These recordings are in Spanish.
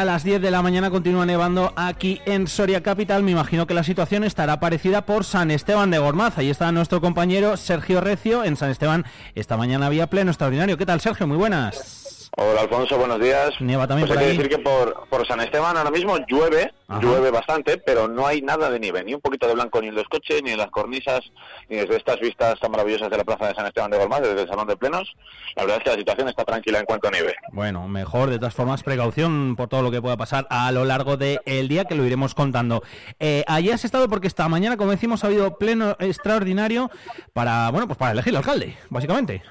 A las 10 de la mañana continúa nevando aquí en Soria Capital. Me imagino que la situación estará parecida por San Esteban de Gormaz. Ahí está nuestro compañero Sergio Recio. En San Esteban esta mañana había pleno extraordinario. ¿Qué tal, Sergio? Muy buenas. Hola Alfonso, buenos días. Nieva también pues por hay ahí. que decir que por, por San Esteban ahora mismo llueve, Ajá. llueve bastante, pero no hay nada de nieve, ni un poquito de blanco ni en los coches, ni en las cornisas, ni desde estas vistas tan maravillosas de la plaza de San Esteban de Gormaz, desde el Salón de Plenos. La verdad es que la situación está tranquila en cuanto a nieve. Bueno, mejor, de todas formas, precaución por todo lo que pueda pasar a lo largo del día, que lo iremos contando. Eh, allí has estado porque esta mañana, como decimos, ha habido pleno extraordinario para, bueno, pues para elegir al alcalde, básicamente.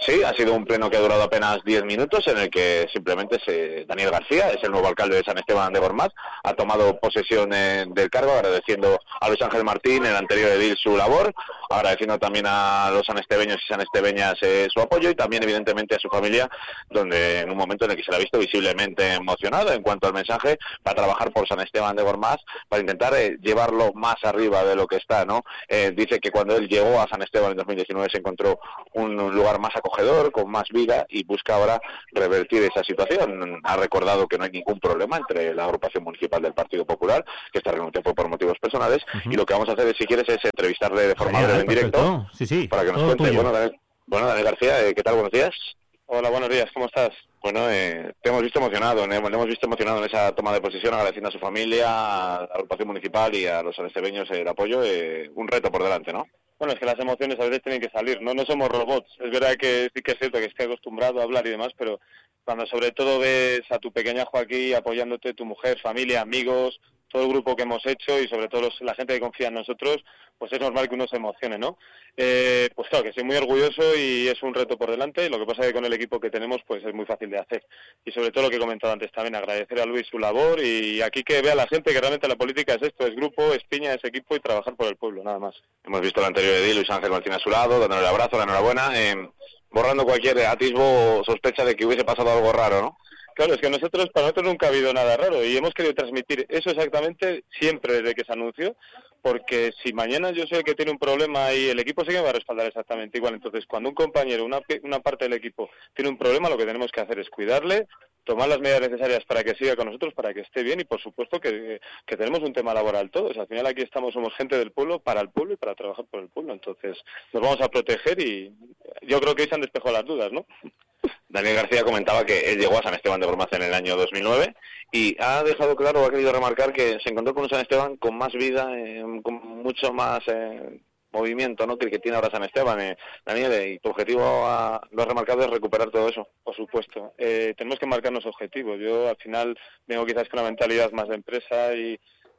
Sí, ha sido un pleno que ha durado apenas 10 minutos en el que simplemente se, Daniel García, es el nuevo alcalde de San Esteban de Gormaz, ha tomado posesión eh, del cargo agradeciendo a Luis Ángel Martín, el anterior edil, su labor, agradeciendo también a los sanestebeños y sanestebeñas eh, su apoyo y también evidentemente a su familia, donde en un momento en el que se le ha visto visiblemente emocionado en cuanto al mensaje para trabajar por San Esteban de Gormaz, para intentar eh, llevarlo más arriba de lo que está, ¿no? Eh, dice que cuando él llegó a San Esteban en 2019 se encontró un lugar más acogedor, con más vida y busca ahora revertir esa situación. Ha recordado que no hay ningún problema entre la agrupación municipal del Partido Popular, que esta renuncia fue por motivos personales, y lo que vamos a hacer si quieres, es entrevistarle de forma breve en directo perfecto. Sí, sí, para que nos cuente. tuyo. Bueno, Daniel, bueno, Daniel García, eh, ¿qué tal? Buenos días. Hola, buenos días, ¿cómo estás? Bueno, eh, te hemos visto emocionado, le hemos visto emocionado en esa toma de posición, agradeciendo a su familia, a la agrupación municipal y a los anestebeños el apoyo. eh, un reto por delante, ¿no? Bueno, es que las emociones a veces tienen que salir, no no somos robots. Es verdad que sí que es cierto que estoy acostumbrado a hablar y demás, pero cuando sobre todo ves a tu pequeña Joaquín apoyándote, tu mujer, familia, amigos, todo el grupo que hemos hecho y sobre todo los- la gente que confía en nosotros, pues es normal que uno se emocione, ¿no? Eh, pues claro, que estoy muy orgulloso y es un reto por delante. Lo que pasa es que con el equipo que tenemos, pues es muy fácil de hacer. Y sobre todo lo que he comentado antes también, agradecer a Luis su labor y aquí que vea la gente que realmente la política es esto, es grupo, es piña, es equipo y trabajar por el pueblo, nada más. Hemos visto al anterior edil, Luis Ángel Martín a su lado, dándole el abrazo, la enhorabuena, eh, borrando cualquier atisbo o sospecha de que hubiese pasado algo raro, ¿no? Claro, es que nosotros, para nosotros nunca ha habido nada raro y hemos querido transmitir eso exactamente siempre desde que se anunció, porque si mañana yo sé que tiene un problema y el equipo sí que me va a respaldar exactamente igual, entonces cuando un compañero, una, una parte del equipo tiene un problema, lo que tenemos que hacer es cuidarle, tomar las medidas necesarias para que siga con nosotros, para que esté bien y por supuesto que, que tenemos un tema laboral todos. Al final aquí estamos, somos gente del pueblo, para el pueblo y para trabajar por el pueblo. Entonces nos vamos a proteger y yo creo que ahí se han despejado las dudas, ¿no? Daniel García comentaba que él llegó a San Esteban de Gormaz en el año 2009 y ha dejado claro, ha querido remarcar que se encontró con un San Esteban con más vida, eh, con mucho más eh, movimiento ¿no? que el que tiene ahora San Esteban. Eh, Daniel, eh, y tu objetivo, ah, lo has remarcado, es recuperar todo eso. Por supuesto. Eh, tenemos que marcarnos objetivos. Yo al final vengo quizás con una mentalidad más de empresa y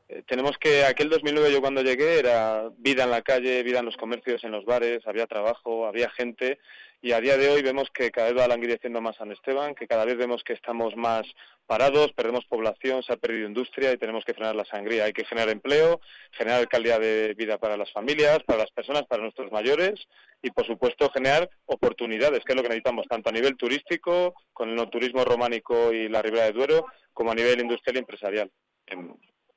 eh, tenemos que, aquel 2009 yo cuando llegué era vida en la calle, vida en los comercios, en los bares, había trabajo, había gente y a día de hoy vemos que cada vez va languideciendo más San Esteban, que cada vez vemos que estamos más parados, perdemos población, se ha perdido industria y tenemos que frenar la sangría. Hay que generar empleo, generar calidad de vida para las familias, para las personas, para nuestros mayores y, por supuesto, generar oportunidades, que es lo que necesitamos, tanto a nivel turístico, con el no turismo románico y la Ribera de Duero, como a nivel industrial y empresarial.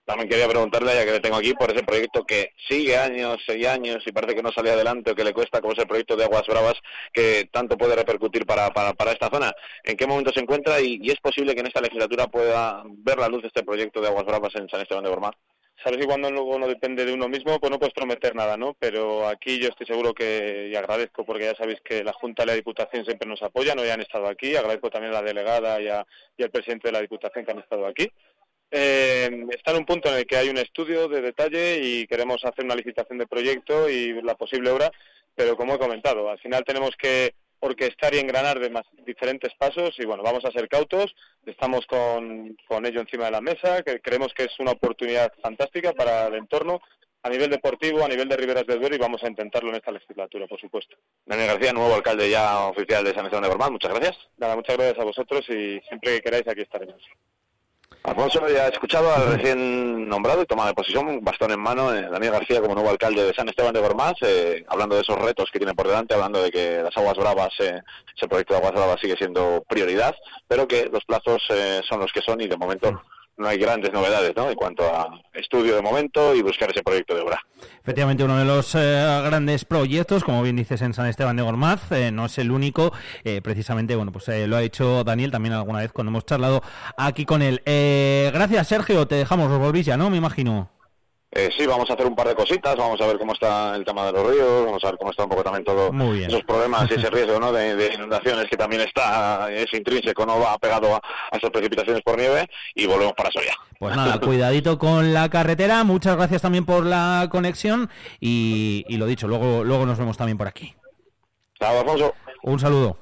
También quería preguntarle, ya que le tengo aquí, por ese proyecto que sigue años y años y parece que no sale adelante o que le cuesta, como es el proyecto de Aguas Bravas, que tanto puede repercutir para, para, para esta zona. ¿En qué momento se encuentra y, es posible que en esta legislatura pueda ver la luz este proyecto de Aguas Bravas en San Esteban de Gormaz? Sabes que cuando luego no depende de uno mismo, pues no puedes prometer nada, ¿no? Pero aquí yo estoy seguro que, y agradezco, porque ya sabéis que la Junta y la Diputación siempre nos apoyan, hoy han estado aquí, agradezco también a la delegada y, a- y al presidente de la Diputación que han estado aquí. Eh, está en un punto en el que hay un estudio de detalle y queremos hacer una licitación de proyecto y la posible obra, pero como he comentado, al final tenemos que orquestar y engranar de más diferentes pasos y bueno, vamos a ser cautos, estamos con, con ello encima de la mesa, que creemos que es una oportunidad fantástica para el entorno a nivel deportivo, a nivel de Riberas del Duero y vamos a intentarlo en esta legislatura, por supuesto. Daniel García, nuevo alcalde ya oficial de San Esteban de Gormaz, muchas gracias. Nada, muchas gracias a vosotros y siempre que queráis aquí estaremos. Alfonso, ya he escuchado al recién nombrado y tomado de posición, bastón en mano, eh, Daniel García como nuevo alcalde de San Esteban de Gormaz, eh, hablando de esos retos que tiene por delante, hablando de que las aguas bravas, eh, ese proyecto de aguas bravas sigue siendo prioridad, pero que los plazos eh, son los que son y de momento no hay grandes novedades ¿no? en cuanto a estudio de momento y buscar ese proyecto de obra. Efectivamente, uno de los eh, grandes proyectos, como bien dices en San Esteban de Gormaz, eh, no es el único. Eh, precisamente, bueno, pues lo ha hecho Daniel también alguna vez cuando hemos charlado aquí con él. gracias, Sergio. Te dejamos, los volvís ya, ¿no? Me imagino. Eh, sí, vamos a hacer un par de cositas, vamos a ver cómo está el tema de los ríos, vamos a ver cómo está un poco también todo esos problemas y ese riesgo ¿no? de, inundaciones que también está, es intrínseco, no va pegado a, esas precipitaciones por nieve y volvemos para Soria. Pues nada, cuidadito con la carretera, muchas gracias también por la conexión y, y lo dicho, luego, luego nos vemos también por aquí. Chao, Alfonso. Un saludo.